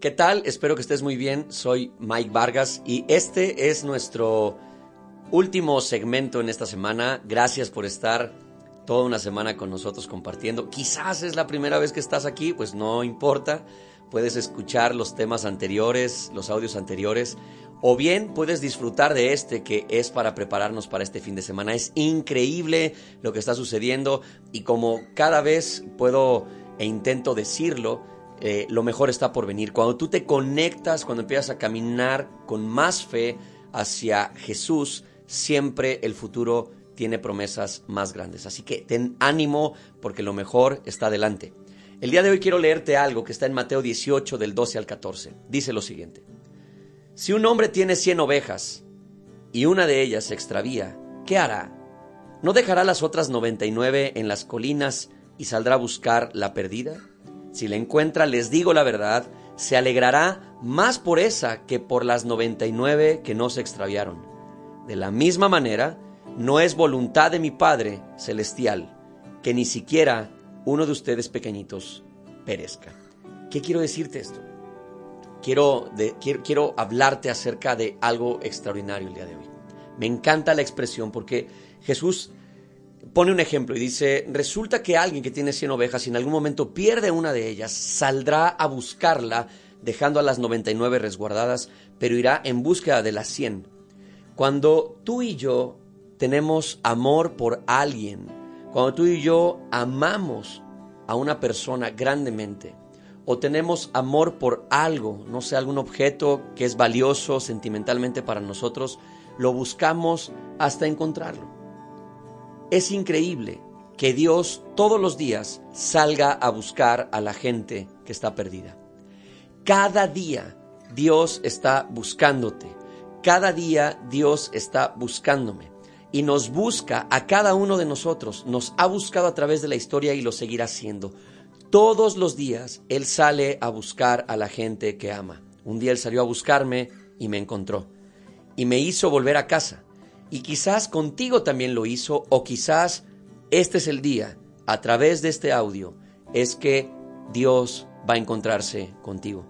¿Qué tal? Espero que estés muy bien. Soy Mike Vargas y este es nuestro último segmento en esta semana. Gracias por estar toda una semana con nosotros compartiendo. Quizás es la primera vez que estás aquí, pues no importa. Puedes escuchar los temas anteriores, los audios anteriores, o bien puedes disfrutar de este que es para prepararnos para este fin de semana. Es increíble lo que está sucediendo y como cada vez puedo e intento decirlo, eh, lo mejor está por venir. Cuando tú te conectas, cuando empiezas a caminar con más fe hacia Jesús, siempre el futuro tiene promesas más grandes. Así que ten ánimo porque lo mejor está adelante. El día de hoy quiero leerte algo que está en Mateo 18 del 12 al 14. Dice lo siguiente. Si un hombre tiene 100 ovejas y una de ellas se extravía, ¿qué hará? ¿No dejará las otras 99 en las colinas y saldrá a buscar la perdida? Si la encuentra, les digo la verdad, se alegrará más por esa que por las 99 que no se extraviaron. De la misma manera, no es voluntad de mi Padre celestial que ni siquiera uno de ustedes pequeñitos perezca. ¿Qué quiero decirte esto? Quiero, quiero, quiero hablarte acerca de algo extraordinario el día de hoy. Me encanta la expresión porque Jesús pone un ejemplo y dice, resulta que alguien que tiene 100 ovejas y en algún momento pierde una de ellas, saldrá a buscarla dejando a las 99 resguardadas, pero irá en búsqueda de las 100. Cuando tú y yo tenemos amor por alguien, cuando tú y yo amamos a una persona grandemente, o tenemos amor por algo, no sé, algún objeto que es valioso sentimentalmente para nosotros, lo buscamos hasta encontrarlo. Es increíble que Dios todos los días salga a buscar a la gente que está perdida. Cada día Dios está buscándote. Cada día Dios está buscándome. Y nos busca a cada uno de nosotros. Nos ha buscado a través de la historia y lo seguirá haciendo. Todos los días Él sale a buscar a la gente que ama. Un día Él salió a buscarme y me encontró. Y me hizo volver a casa. Y quizás contigo también lo hizo o quizás este es el día, a través de este audio, es que Dios va a encontrarse contigo.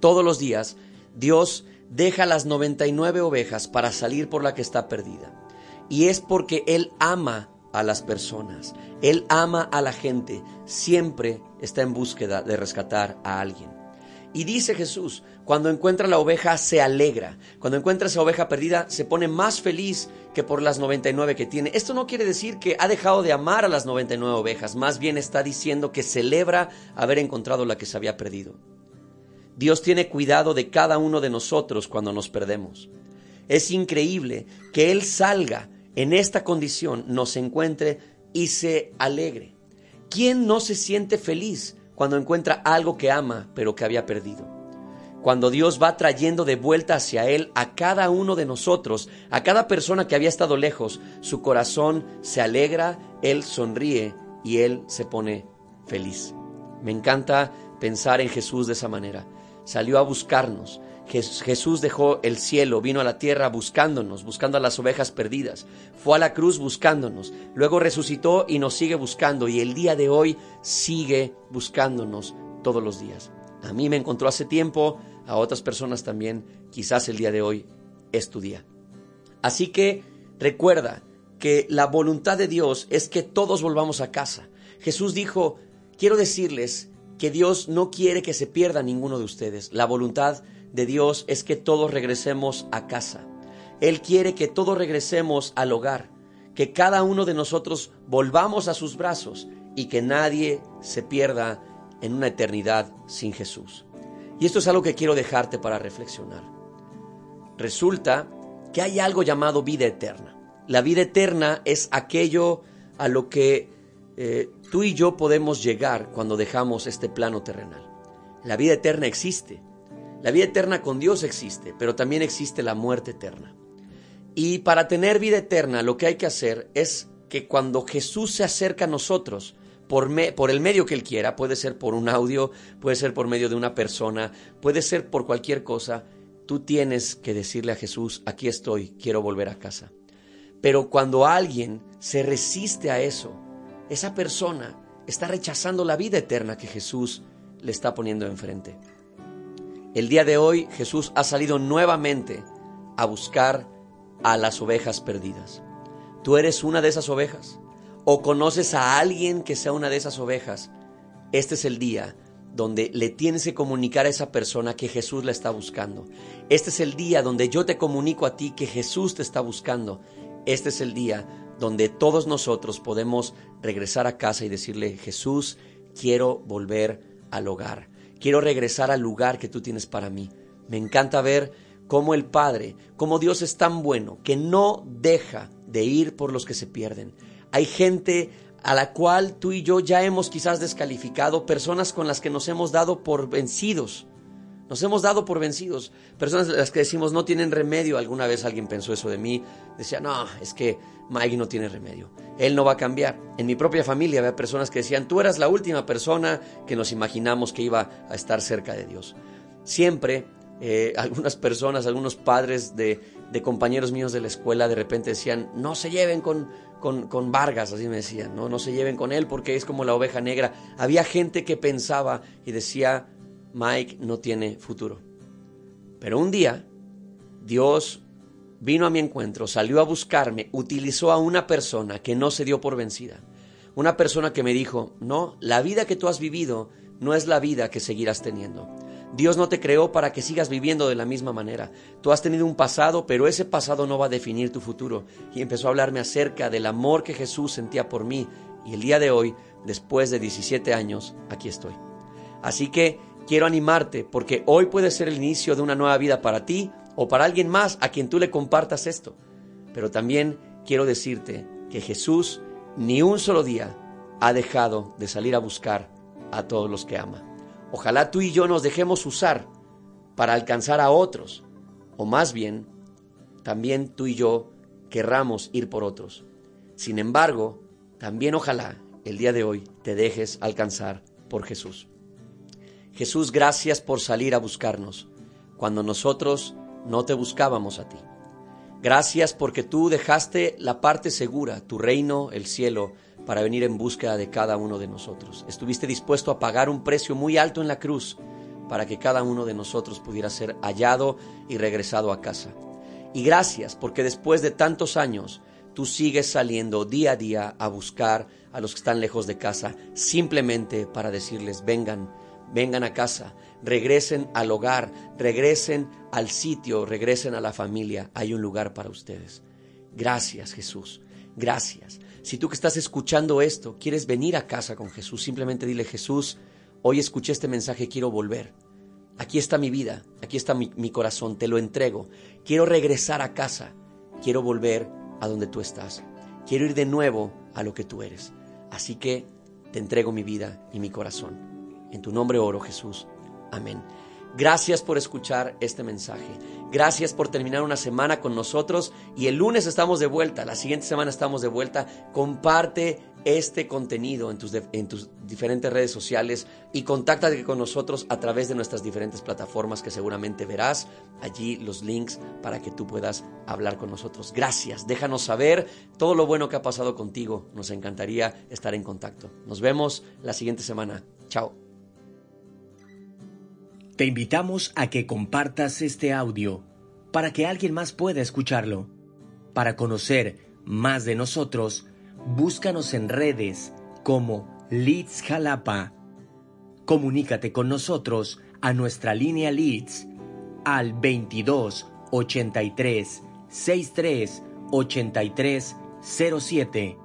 Todos los días Dios deja las 99 ovejas para salir por la que está perdida. Y es porque Él ama a las personas, Él ama a la gente, siempre está en búsqueda de rescatar a alguien. Y dice Jesús, cuando encuentra la oveja se alegra. Cuando encuentra esa oveja perdida se pone más feliz que por las 99 que tiene. Esto no quiere decir que ha dejado de amar a las 99 ovejas, más bien está diciendo que celebra haber encontrado la que se había perdido. Dios tiene cuidado de cada uno de nosotros cuando nos perdemos. Es increíble que Él salga en esta condición, nos encuentre y se alegre. ¿Quién no se siente feliz cuando encuentra algo que ama pero que había perdido. Cuando Dios va trayendo de vuelta hacia Él a cada uno de nosotros, a cada persona que había estado lejos, su corazón se alegra, Él sonríe y Él se pone feliz. Me encanta pensar en Jesús de esa manera. Salió a buscarnos, Jesús dejó el cielo, vino a la tierra buscándonos, buscando a las ovejas perdidas. Fue a la cruz buscándonos. Luego resucitó y nos sigue buscando. Y el día de hoy sigue buscándonos todos los días. A mí me encontró hace tiempo, a otras personas también. Quizás el día de hoy es tu día. Así que recuerda que la voluntad de Dios es que todos volvamos a casa. Jesús dijo, quiero decirles que Dios no quiere que se pierda ninguno de ustedes. La voluntad de Dios es que todos regresemos a casa. Él quiere que todos regresemos al hogar, que cada uno de nosotros volvamos a sus brazos y que nadie se pierda en una eternidad sin Jesús. Y esto es algo que quiero dejarte para reflexionar. Resulta que hay algo llamado vida eterna. La vida eterna es aquello a lo que eh, tú y yo podemos llegar cuando dejamos este plano terrenal. La vida eterna existe la vida eterna con Dios existe, pero también existe la muerte eterna. Y para tener vida eterna lo que hay que hacer es que cuando Jesús se acerca a nosotros, por, el medio que Él quiera, puede ser por un audio, puede ser por medio de una persona, puede ser por cualquier cosa, tú tienes que decirle a Jesús, aquí estoy, quiero volver a casa. Pero cuando alguien se resiste a eso, esa persona está rechazando la vida eterna que Jesús le está poniendo enfrente. El día de hoy Jesús ha salido nuevamente a buscar a las ovejas perdidas. ¿Tú eres una de esas ovejas? ¿O conoces a alguien que sea una de esas ovejas? Este es el día donde le tienes que comunicar a esa persona que Jesús la está buscando. Este es el día donde yo te comunico a ti que Jesús te está buscando. Este es el día donde todos nosotros podemos regresar a casa y decirle, Jesús, quiero volver al hogar. Quiero regresar al lugar que tú tienes para mí. Me encanta ver cómo el Padre, cómo Dios es tan bueno que no deja de ir por los que se pierden. Hay gente a la cual tú y yo ya hemos quizás descalificado, personas con las que nos hemos dado por vencidos. Nos hemos dado por vencidos. Personas las que decimos no tienen remedio. Alguna vez alguien pensó eso de mí. Decía, no, es que Mike no tiene remedio. Él no va a cambiar. En mi propia familia había personas que decían, tú eras la última persona que nos imaginamos que iba a estar cerca de Dios. Siempre eh, algunas personas, algunos padres de, de, compañeros míos de la escuela de repente decían, no se lleven con, con, Vargas, así me decían, ¿no? no se lleven con él porque es como la oveja negra. Había gente que pensaba y decía, Mike no tiene futuro. Pero un día, Dios vino a mi encuentro, salió a buscarme, utilizó a una persona que no se dio por vencida. Una persona que me dijo, no, la vida que tú has vivido no es la vida que seguirás teniendo. Dios no te creó para que sigas viviendo de la misma manera. Tú has tenido un pasado, pero ese pasado no va a definir tu futuro. Y empezó a hablarme acerca del amor que Jesús sentía por mí. Y el día de hoy, después de 17 años, aquí estoy. Así que quiero animarte porque hoy puede ser el inicio de una nueva vida para ti o para alguien más a quien tú le compartas esto. Pero también quiero decirte que Jesús ni un solo día ha dejado de salir a buscar a todos los que ama. Ojalá tú y yo nos dejemos usar para alcanzar a otros, o más bien, también tú y yo querramos ir por otros. Sin embargo, también ojalá el día de hoy te dejes alcanzar por Jesús. Jesús, gracias por salir a buscarnos cuando nosotros no te buscábamos a ti. Gracias porque tú dejaste la parte segura, tu reino, el cielo, para venir en búsqueda de cada uno de nosotros. Estuviste dispuesto a pagar un precio muy alto en la cruz para que cada uno de nosotros pudiera ser hallado y regresado a casa. Y gracias porque después de tantos años tú sigues saliendo día a día a buscar a los que están lejos de casa simplemente para decirles vengan, vengan a casa, regresen al hogar, regresen al sitio, regresen a la familia, hay un lugar para ustedes. Gracias Jesús, gracias. Si tú que estás escuchando esto quieres venir a casa con Jesús, simplemente dile Jesús, hoy escuché este mensaje, quiero volver. Aquí está mi vida, aquí está mi, corazón, te lo entrego. Quiero regresar a casa, quiero volver a donde tú estás. Quiero ir de nuevo a lo que tú eres. Así que te entrego mi vida y mi corazón. En tu nombre oro, Jesús. Amén. Gracias por escuchar este mensaje. Gracias por terminar una semana con nosotros y el lunes estamos de vuelta, la siguiente semana estamos de vuelta. Comparte este contenido en tus, en tus diferentes redes sociales y contáctate con nosotros a través de nuestras diferentes plataformas que seguramente verás allí los links para que tú puedas hablar con nosotros. Gracias, déjanos saber todo lo bueno que ha pasado contigo. Nos encantaría estar en contacto. Nos vemos la siguiente semana. Chao. Te invitamos a que compartas este audio para que alguien más pueda escucharlo. Para conocer más de nosotros, búscanos en redes como Leeds Jalapa. Comunícate con nosotros a nuestra línea Leeds al 22 83 63 83 07